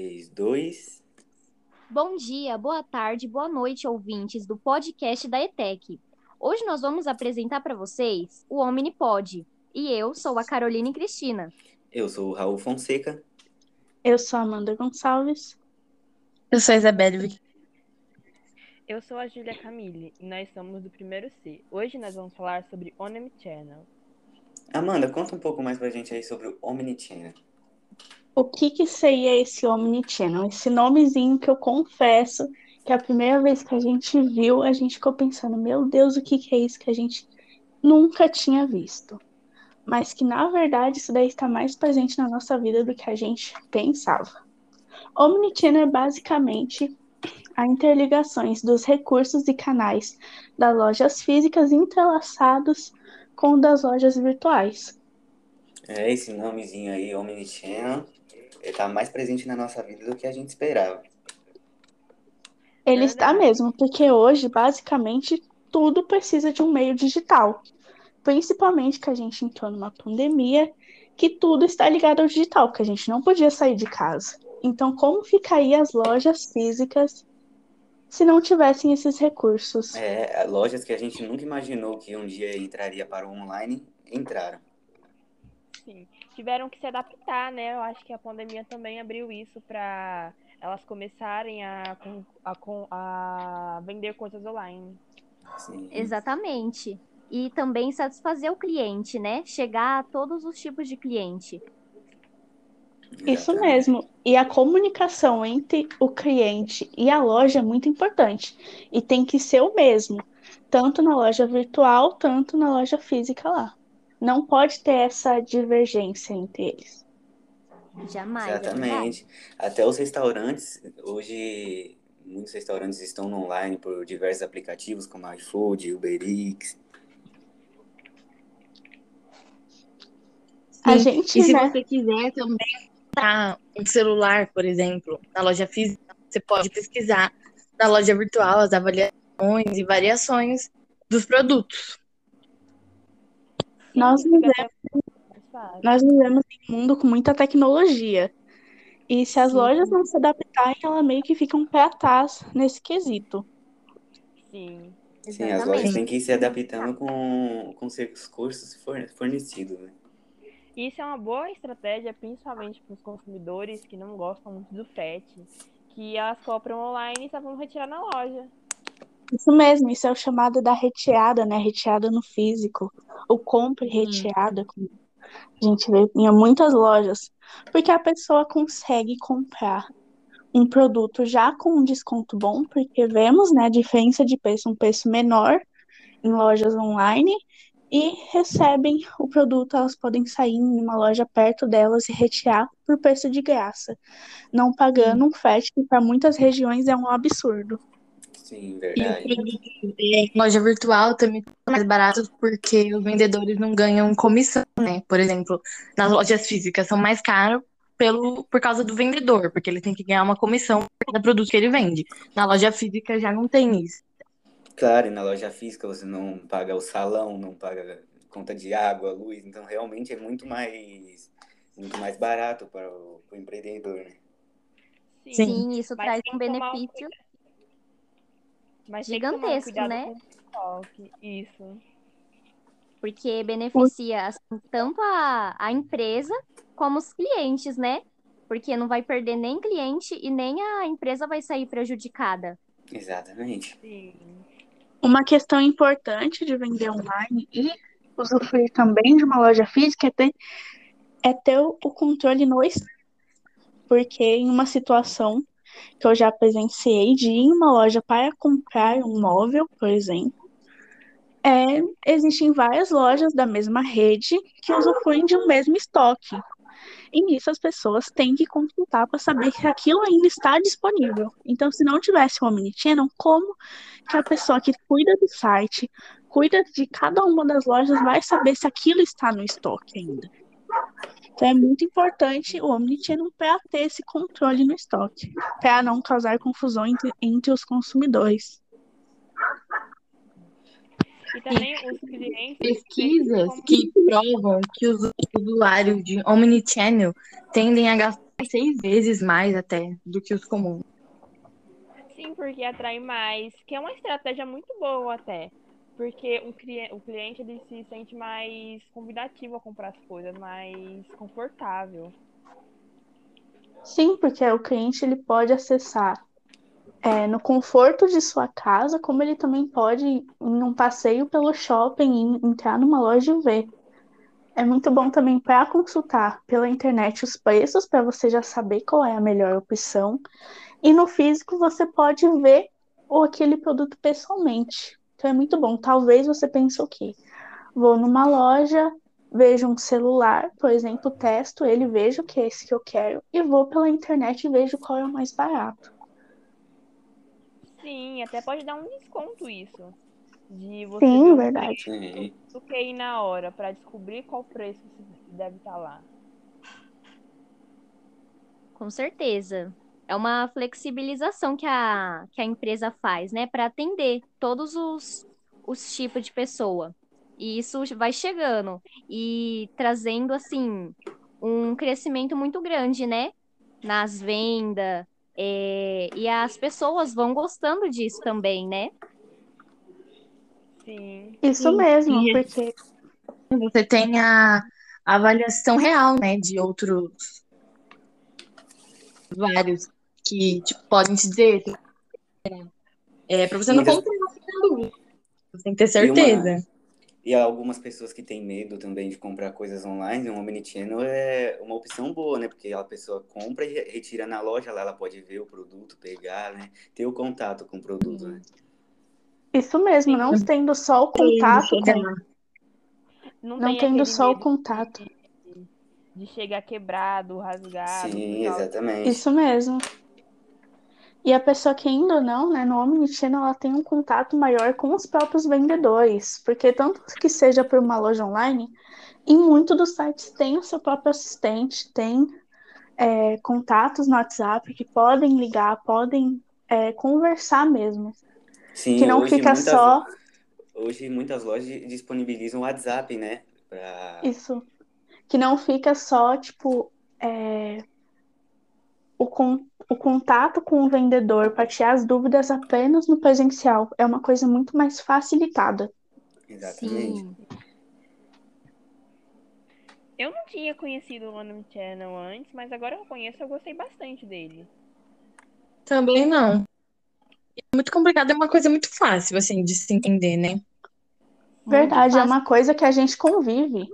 3, 2. Bom dia, boa tarde, boa noite, ouvintes do podcast da ETEC. Hoje nós vamos apresentar para vocês o Omnipod. E eu sou a Caroline Cristina. Eu sou o Raul Fonseca. Eu sou a Amanda Gonçalves. Eu sou a Isabelle. Eu sou a Júlia Camille e nós somos do primeiro C. Hoje nós vamos falar sobre Omnichannel. Amanda, conta um pouco mais pra gente aí sobre o Omnichannel. O que que seria esse Omnichannel? Esse nomezinho que eu confesso que a primeira vez que a gente viu, a gente ficou pensando, meu Deus, o que que é isso que a gente nunca tinha visto? Mas que na verdade isso daí está mais presente na nossa vida do que a gente pensava. Omnichannel é basicamente a interligações dos recursos e canais das lojas físicas entrelaçados com das lojas virtuais. É, esse nomezinho aí, Omnichannel, ele tá mais presente na nossa vida do que a gente esperava. Ele está mesmo, porque hoje, basicamente, tudo precisa de um meio digital. Principalmente que a gente entrou numa pandemia, que tudo está ligado ao digital, que a gente não podia sair de casa. Então, como ficariam as lojas físicas se não tivessem esses recursos? É, lojas que a gente nunca imaginou que um dia entraria para o online, entraram. Sim, tiveram que se adaptar, né? Eu acho que a pandemia também abriu isso para elas começarem a, a, a vender coisas online. Sim. Exatamente. E também satisfazer o cliente, né? Chegar a todos os tipos de cliente. Isso mesmo. E a comunicação entre o cliente e a loja é muito importante. E tem que ser o mesmo, tanto na loja virtual, tanto na loja física lá. Não pode ter essa divergência entre eles. Jamais. é Exatamente. Até os restaurantes, hoje muitos restaurantes estão no online por diversos aplicativos como iFood, Uber Eats. A gente, E se né? você quiser também comprar um celular, por exemplo, na loja física, você pode pesquisar na loja virtual as avaliações e variações dos produtos. Nós vivemos, nós vivemos em um mundo com muita tecnologia. E se as Sim. lojas não se adaptarem, ela meio que fica um pé atrás nesse quesito. Sim. Sim, as lojas têm que ir se adaptando com, com seus cursos forne- fornecidos, né? Isso é uma boa estratégia, principalmente para os consumidores que não gostam muito do frete, que elas compram online e só vão retirar na loja. Isso mesmo, isso é o chamado da reteada, né? Reteada no físico. O compre reteada, como a gente vê em muitas lojas. Porque a pessoa consegue comprar um produto já com um desconto bom, porque vemos, né, a diferença de preço, um preço menor em lojas online, e recebem o produto, elas podem sair em uma loja perto delas e retirar por preço de graça, não pagando um frete que para muitas regiões é um absurdo. Sim, E verdade. em loja virtual também são mais baratos porque os vendedores não ganham comissão, né? Por exemplo, nas lojas físicas são mais caros pelo, por causa do vendedor, porque ele tem que ganhar uma comissão por cada produto que ele vende. Na loja física já não tem isso. Claro, e na loja física você não paga o salão, não paga conta de água, luz, então realmente é muito mais, muito mais barato para o, para o empreendedor, né? Sim. Sim, isso Mas traz um um benefício. Mas tem que tomar Gigantesco, né? com o estoque. Isso. porque beneficia assim, tanto a, a empresa como os clientes, né? Porque não vai perder nem cliente e nem a empresa vai sair prejudicada. Exatamente. Sim. Uma questão importante de vender online e usufruir também de uma loja física é ter, é ter o o controle no estoque. Porque em uma situação que eu já presenciei de ir em uma loja para comprar um móvel, por exemplo, é, existem várias lojas da mesma rede que usufruem de um mesmo estoque. E nisso as pessoas têm que consultar para saber se aquilo ainda está disponível. Então, se não tivesse o Omnichannel, como que a pessoa que cuida do site, cuida de cada uma das lojas, vai saber se aquilo está no estoque ainda? Então, é muito importante o Omnichannel para ter esse controle no estoque, para não causar confusão entre, entre os consumidores. E também os clientes Pesquisas que provam que os usuários de Omnichannel tendem a gastar seis vezes mais até do que os comuns. Sim, porque atrai mais, que é uma estratégia muito boa até. Porque o, cli o cliente ele se sente mais convidativo a comprar as coisas, mais confortável. Sim, porque o cliente ele pode acessar é, no conforto de sua casa, como ele também pode ir num passeio pelo shopping, entrar numa loja e ver. É muito bom também para consultar pela internet os preços, para você já saber qual é a melhor opção. E no físico você pode ver aquele produto pessoalmente. Então é muito bom. Talvez você pense o quê? Vou numa loja, vejo um celular, por exemplo, testo ele, vejo que é esse que eu quero e vou pela internet e vejo qual é o mais barato. Sim, até pode dar um desconto isso. De você Sim, verdade. Do que ir na hora para descobrir qual preço deve estar lá. Com certeza. É uma flexibilização que a, que a empresa faz, né, para atender todos os, os tipos de pessoa. E isso vai chegando e trazendo, assim, um crescimento muito grande, né, nas vendas. é, e as pessoas vão gostando disso também, né? Sim. Isso Sim, mesmo, e- porque Você tem a avaliação real, né, de outros vários que tipo, podem te dizer. É, para você não das- comprar. Você tem que ter E uma- certeza. E algumas pessoas que têm medo também de comprar coisas online, um omnichannel é uma opção boa, né? Porque a pessoa compra e re- retira na loja, lá ela pode ver o produto, pegar, né? Ter o contato com o produto, né? isso mesmo, não tendo só o contato com. Não, não tem tendo só o contato. de, de chegar quebrado, rasgado. Sim, exatamente. Isso mesmo. E a pessoa que ainda não, né, no Omnichannel, ela tem um contato maior com os próprios vendedores, porque tanto que seja por uma loja online, em muitos dos sites tem o seu próprio assistente, tem é, contatos no WhatsApp que podem ligar, podem é, conversar mesmo, Sim, que não fica muitas, só hoje muitas lojas disponibilizam o WhatsApp, né? Pra... isso, que não fica só tipo é, o, con- o contato com o vendedor para tirar as dúvidas apenas no presencial. É uma coisa muito mais facilitada. Exatamente. Sim. Eu não tinha conhecido o Omnichannel antes, mas agora eu conheço, eu gostei bastante dele. Também não. É muito complicado, é uma coisa muito fácil, assim, de se entender, né? Verdade, é uma coisa que a gente convive.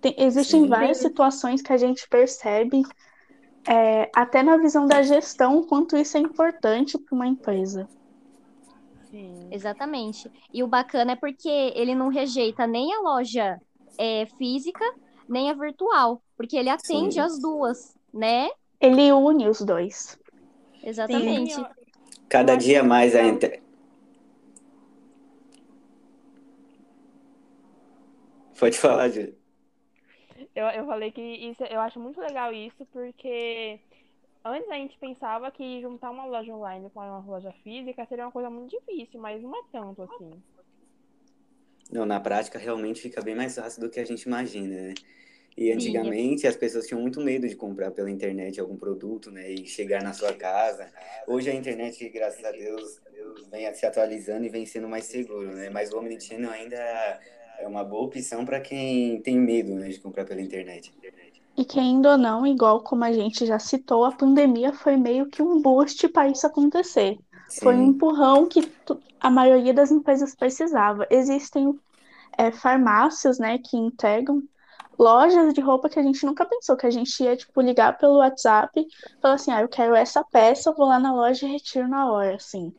Tem- existem Sim. várias situações que a gente percebe, é, até na visão da gestão, o quanto isso é importante para uma empresa. Sim. Exatamente. E o bacana é porque ele não rejeita nem a loja é, física, nem a virtual, porque ele atende Sim. as duas, né? Ele une os dois. Exatamente. Sim, Cada dia mais a inter... Pode falar, Júlia. Eu, eu falei que isso, eu acho muito legal isso, porque antes a gente pensava que juntar uma loja online com uma loja física seria uma coisa muito difícil, mas não é tanto assim. Não, na prática realmente fica bem mais fácil do que a gente imagina, né? E Sim. antigamente as pessoas tinham muito medo de comprar pela internet algum produto, né? E chegar na sua casa. Hoje a internet, graças a Deus, vem se atualizando e vem sendo mais seguro, né? Mas o Omnichannel ainda é uma boa opção para quem tem medo, né, de comprar pela internet. E querendo ou não, igual como a gente já citou, a pandemia foi meio que um boost para isso acontecer. Foi um Sim, empurrão que a maioria das empresas precisava. Existem é, farmácias, né, que entregam lojas de roupa que a gente nunca pensou, que a gente ia, tipo, ligar pelo WhatsApp e falar assim, ah, eu quero essa peça, eu vou lá na loja e retiro na hora, assim.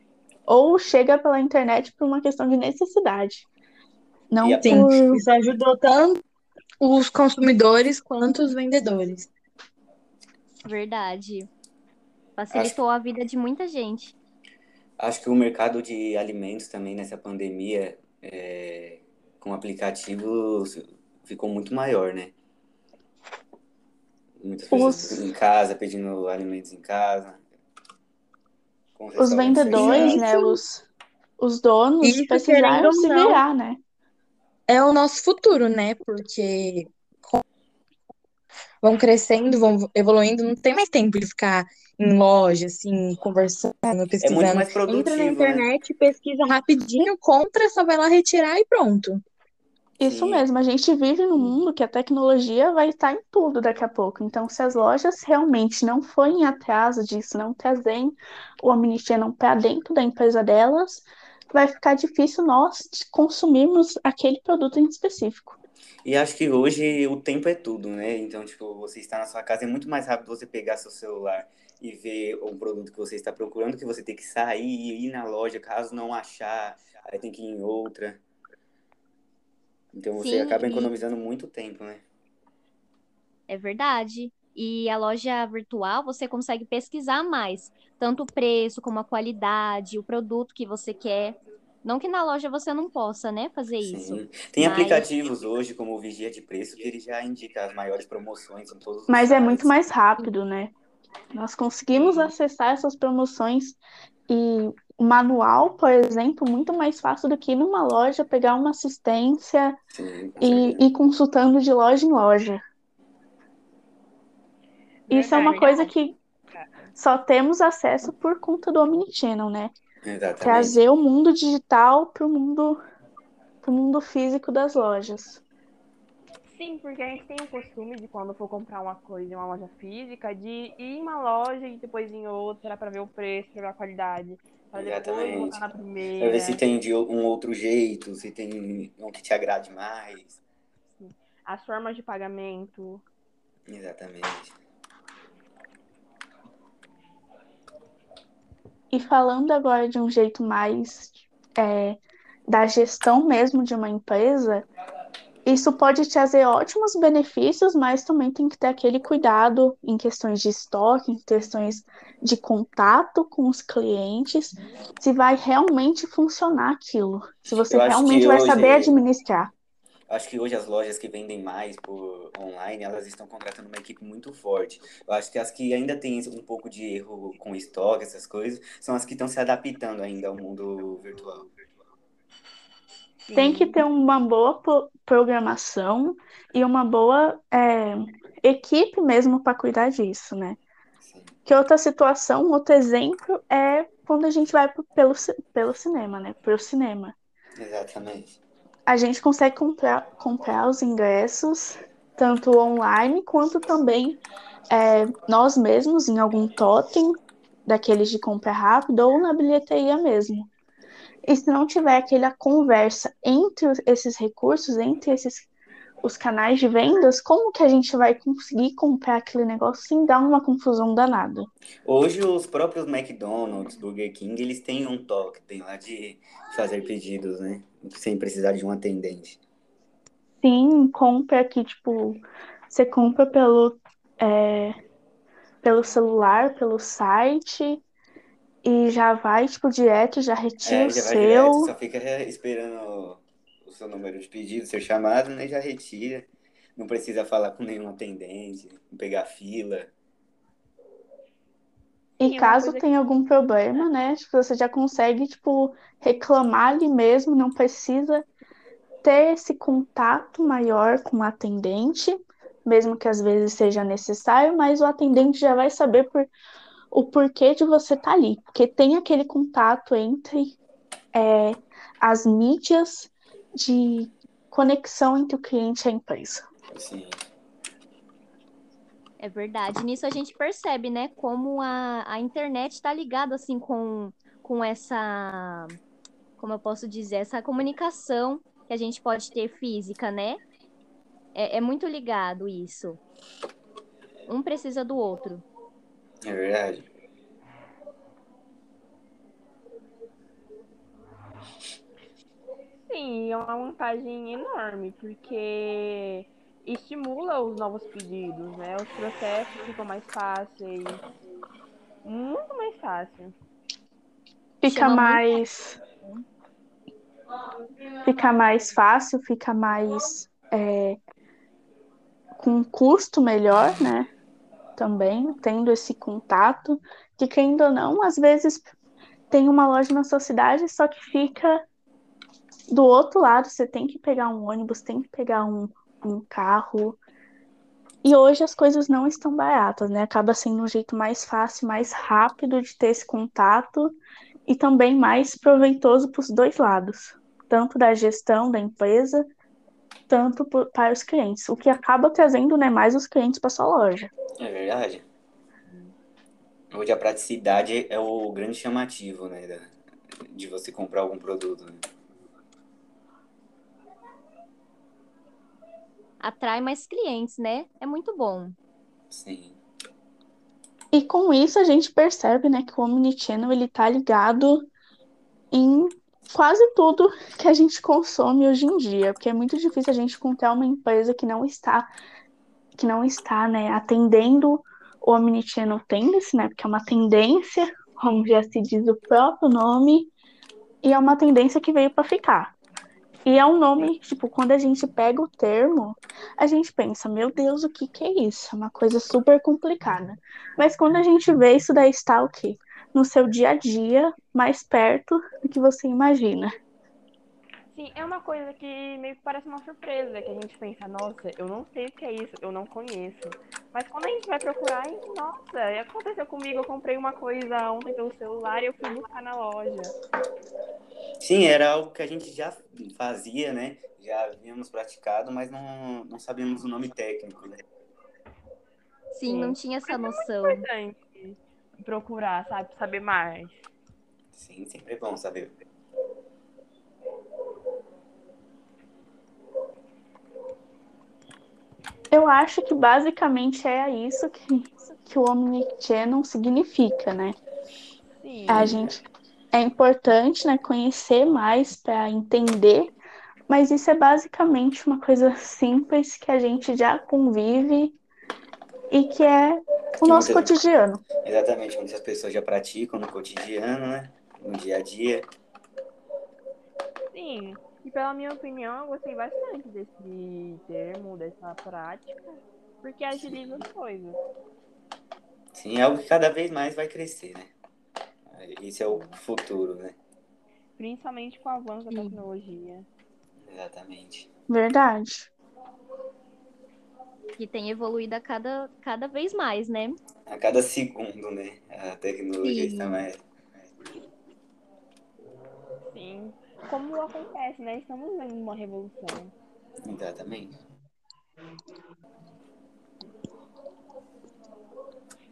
Ou chega pela internet por uma questão de necessidade. Não E Sim, por... isso ajudou tanto os consumidores quanto os vendedores. Verdade. Facilitou a vida de muita gente. acho que o mercado de alimentos também nessa pandemia, é, com aplicativos, ficou muito maior, né? Muitas pessoas Os- em casa, pedindo alimentos em casa. Os vendedores, fechados. né, os, os donos Isso, precisaram se virar, né? É o nosso futuro, né? Porque vão crescendo, vão evoluindo, não tem mais tempo de ficar em loja, assim, conversando, pesquisando. É muito mais produtivo, Entra na né? internet, pesquisa rapidinho, compra, só vai lá retirar e pronto. Isso Sim. mesmo, a gente vive num mundo que a tecnologia vai estar em tudo daqui a pouco. Então, se as lojas realmente não forem atrás disso, não trazem o Omnichannel para dentro da empresa delas, vai ficar difícil nós consumirmos aquele produto em específico. E acho que hoje o tempo é tudo, né? Então, tipo, você está na sua casa, é muito mais rápido você pegar seu celular e ver um produto que você está procurando, que você tem que sair e ir na loja, caso não achar, aí tem que ir em outra. Então você Sim, acaba e- economizando muito tempo, né? É verdade. E a loja virtual você consegue pesquisar mais, tanto o preço como a qualidade, o produto que você quer. Não que na loja você não possa, né, fazer isso. Sim. Tem Mas- aplicativos hoje, como o Vigia de Preço, que ele já indica as maiores promoções em todos os Mas é muito mais rápido, né? Nós conseguimos acessar essas promoções e o manual, por exemplo, muito mais fácil do que ir numa loja, pegar uma assistência Sim, e ir consultando de loja em loja. Isso é uma coisa que só temos acesso por conta do Omnichannel, né? Exatamente. Trazer o mundo digital para o mundo, pro mundo físico das lojas. Sim, porque a gente tem o costume de quando for comprar uma coisa em uma loja física, de ir em uma loja e depois em outra pra ver o preço, pra ver a qualidade. Exatamente. primeira. ver se tem de um outro jeito, se tem um que te agrade mais. As formas de pagamento. Exatamente. E falando agora de um jeito mais é, da gestão mesmo de uma empresa, isso pode trazer ótimos benefícios, mas também tem que ter aquele cuidado em questões de estoque, em questões de contato com os clientes, se vai realmente funcionar aquilo, se você realmente vai hoje- saber administrar. Acho que hoje as lojas que vendem mais por online, elas estão contratando uma equipe muito forte. Eu acho que as que ainda têm um pouco de erro com estoque, essas coisas, são as que estão se adaptando ainda ao mundo virtual. Tem que ter uma boa pro- programação e uma boa é, equipe mesmo para cuidar disso, né? Sim. Que outra situação, outro exemplo é quando a gente vai pelo, pelo cinema, né? Pro cinema. Exatamente. A gente consegue comprar, comprar os ingressos tanto online quanto também é, nós mesmos em algum totem daqueles de compra rápida ou na bilheteria mesmo. E se não tiver aquela conversa entre esses recursos, entre esses os canais de vendas, como que a gente vai conseguir comprar aquele negócio sem dar uma confusão danada? Hoje os próprios McDonald's, Burger King, eles têm um toque, tem lá de fazer pedidos, né? Sem precisar de um atendente. Sim, compra que, tipo, você compra pelo, é, pelo celular, pelo site e já vai, tipo, direto, já retira É, o já vai seu. direto, só fica é, esperando o seu número de pedido ser chamado, né? Já retira. Não precisa falar com nenhum atendente, não pegar fila. E caso tenha algum problema, né? Tipo, você já consegue, tipo, reclamar ali mesmo, não precisa ter esse contato maior com o atendente, mesmo que às vezes seja necessário, mas o atendente já vai saber por, o porquê de você estar ali, porque tem aquele contato entre é, as mídias de conexão entre o cliente e a empresa. Assim, É verdade. Nisso a gente percebe, né, como a, a internet está ligada assim com, com essa, como eu posso dizer, essa comunicação que a gente pode ter física, né? É, é muito ligado isso. Um precisa do outro. é verdade. Sim, é uma vantagem enorme, porque estimula os novos pedidos, né? Os processos ficam mais fáceis. Muito mais fácil. Fica Chama muito- mais. Fica mais fácil, fica mais. é, com custo melhor, né? Também, tendo esse contato. Que, querendo ou não, às vezes tem uma loja na sua cidade, só que fica do outro lado. Você tem que pegar um ônibus, tem que pegar um, um carro. E hoje as coisas não estão baratas, né? Acaba sendo um jeito mais fácil, mais rápido de ter esse contato e também mais proveitoso para os dois lados, tanto da gestão da empresa, tanto por, para os clientes, o que acaba trazendo né, mais os clientes para sua loja. É verdade. Hoje a praticidade é o grande chamativo, né? De você comprar algum produto. Né? Atrai mais clientes, né? É muito bom. Sim. E com isso a gente percebe, né, que o Omnichannel ele tá ligado em quase tudo que a gente consome hoje em dia, porque é muito difícil a gente encontrar uma empresa que não está que não está, né, atendendo o Omnichannel Tendency, né, porque é uma tendência, como já se diz o próprio nome, e é uma tendência que veio para ficar. E é um nome, tipo, quando a gente pega o termo, a gente pensa, meu Deus, o que que é isso? É uma coisa super complicada. Mas quando a gente vê isso daí está o quê? No seu dia a dia, mais perto do que você imagina. Sim, é uma coisa que meio que parece uma surpresa, que a gente pensa, nossa, eu não sei o que é isso, eu não conheço. Mas quando a gente vai procurar, nossa, aconteceu comigo, eu comprei uma coisa ontem pelo celular e eu fui buscar na loja. Sim, era algo que a gente já fazia, né? Já havíamos praticado, mas não, não sabíamos o nome técnico, né? Sim, Sim. não tinha essa noção. É importante procurar, sabe, saber mais. Sim, sempre é bom saber. Eu acho que basicamente é isso que, que o Omnichannel significa, né? Sim. A gente é importante, né, conhecer mais para entender, mas isso é basicamente uma coisa simples que a gente já convive e que é o nosso muitas- cotidiano. Exatamente, muitas pessoas já praticam no cotidiano, né? No dia a dia. Sim. E pela minha opinião, eu gostei bastante desse termo, dessa prática, porque agiliza as coisas. Sim, é algo que cada vez mais vai crescer, né? Esse é o futuro, né? Principalmente com o avanço da tecnologia. Exatamente. Verdade. Que tem evoluído a cada, cada vez mais, né? A cada segundo, né? A tecnologia Sim. está mais. Sim. Como acontece, né? Estamos vendo uma revolução. Exatamente.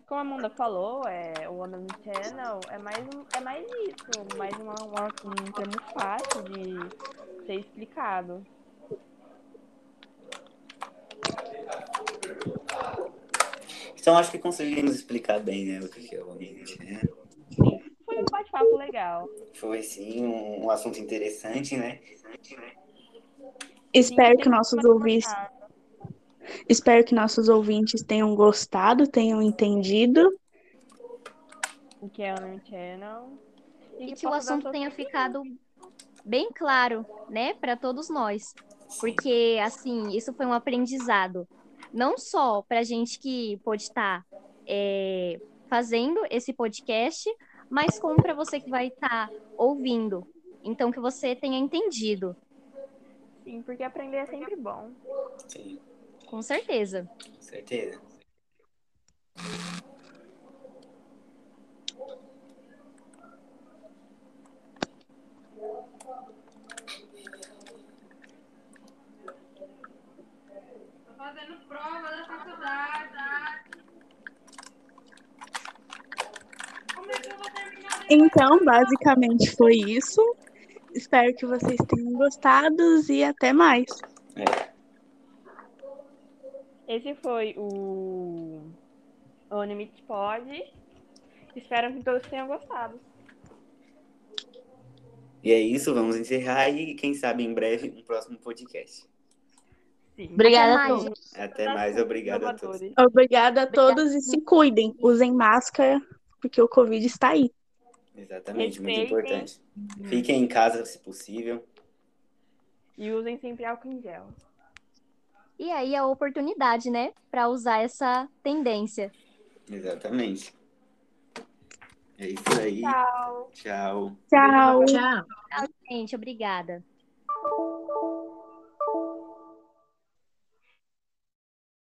Como a Amanda falou, é, o One Channel é mais, um, é mais isso, mais uma, uma- um termo fácil de ser explicado. Então acho que conseguimos explicar bem, né? O que é o ambiente, né? Foi um bate-papo legal. Foi sim um, um assunto interessante, né? Espero que nossos ouvintes, espero que nossos ouvintes tenham gostado, tenham entendido. o que é o Channel. E que possa o assunto tenha opiniões. ficado bem claro, né, para todos nós. Porque, assim, isso foi um aprendizado. Não só para gente que pode estar é, fazendo esse podcast, mas como para você que vai estar ouvindo. Então, que você tenha entendido, Sim, porque aprender é sempre bom. Sim, com certeza. com certeza. Tô fazendo prova da faculdade. Como é que eu vou terminar? Então, basicamente foi isso. Espero que vocês tenham gostado e até mais. Esse foi o Unlimited Pod. Espero que todos tenham gostado. E é isso, vamos encerrar e quem sabe em breve um próximo podcast. Sim. Obrigada Até a mais, todos. Até mais, obrigado a todos. Obrigada a todos e se cuidem. Usem máscara, porque o Covid está aí. Exatamente, muito Respeitem. importante. Fiquem em casa se possível. E usem sempre álcool em gel. E aí a oportunidade, né, para usar essa tendência. Exatamente. É isso aí. Tchau. Tchau. Tchau. Tchau. Gente, obrigada.